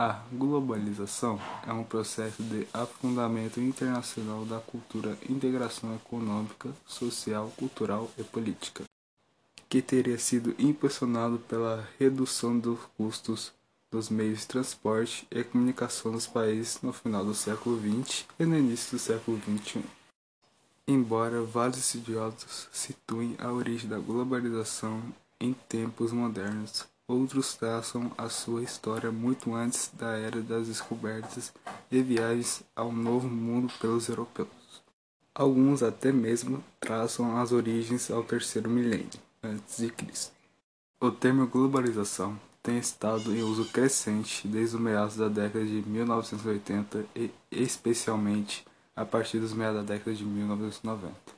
A globalização é um processo de afundamento internacional da cultura, integração econômica, social, cultural e política, que teria sido impulsionado pela redução dos custos dos meios de transporte e comunicação dos países no final do século XX e no início do século XXI. Embora vários estudiosos situem a origem da globalização em tempos modernos, Outros traçam a sua história muito antes da era das descobertas e viagens ao Novo Mundo pelos europeus. Alguns até mesmo traçam as origens ao terceiro milênio antes de Cristo. O termo globalização tem estado em uso crescente desde o meados da década de 1980 e especialmente a partir dos meados da década de 1990.